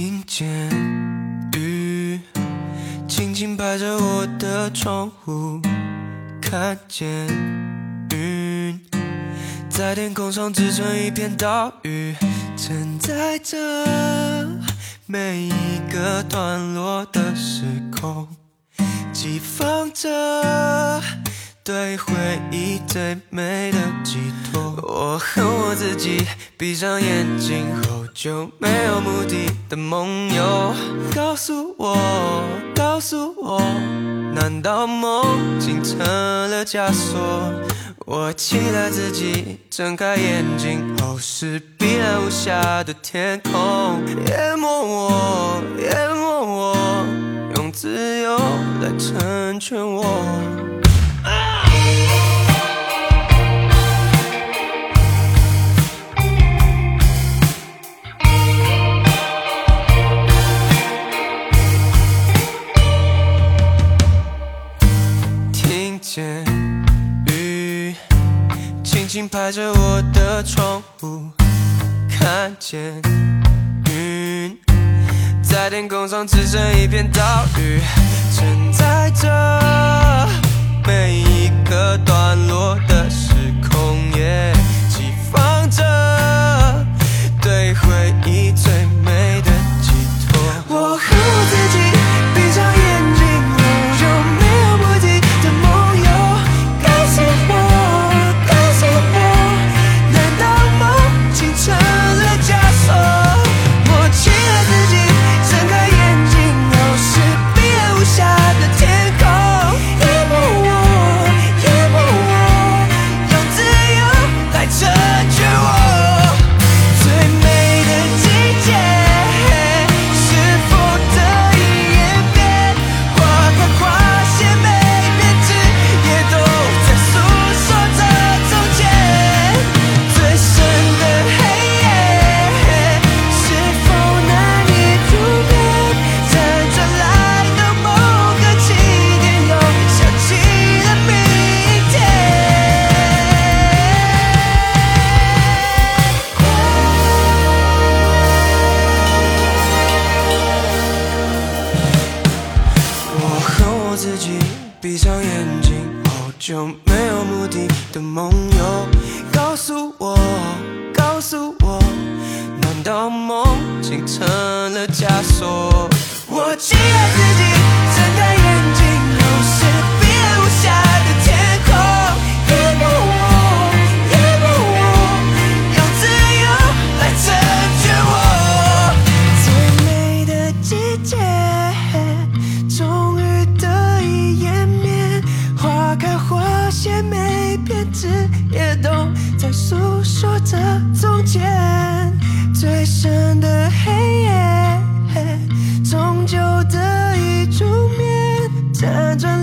听见雨轻轻拍着我的窗户，看见云在天空上织成一片岛屿，承载着每一个段落的时空，寄放着对回忆最美的寄托。我恨我自己，闭上眼睛后就没有目的的梦游。告诉我，告诉我，难道梦境成了枷锁？我期待自己睁开眼睛后是碧蓝无瑕的天空，淹没我，淹没我，用自由来成全我。轻拍着我的窗户，看见云在天空上只剩一片岛屿，就没有目的的梦游。告诉我，告诉我，难道梦境成了枷锁？枝也都在诉说着从前最深的黑夜终究得以出面辗转